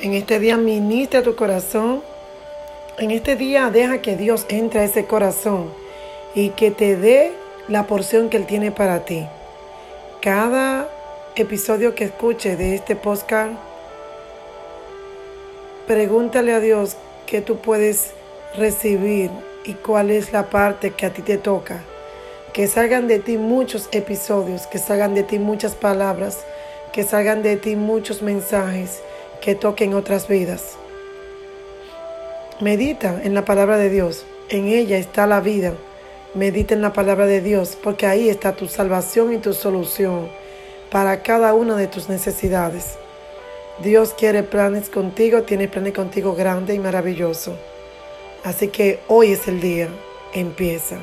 En este día ministra tu corazón. En este día deja que Dios entre a ese corazón y que te dé la porción que Él tiene para ti. Cada episodio que escuche de este podcast, pregúntale a Dios qué tú puedes recibir y cuál es la parte que a ti te toca. Que salgan de ti muchos episodios, que salgan de ti muchas palabras, que salgan de ti muchos mensajes que toquen otras vidas. Medita en la palabra de Dios, en ella está la vida. Medita en la palabra de Dios, porque ahí está tu salvación y tu solución para cada una de tus necesidades. Dios quiere planes contigo, tiene planes contigo grande y maravilloso. Así que hoy es el día, empieza.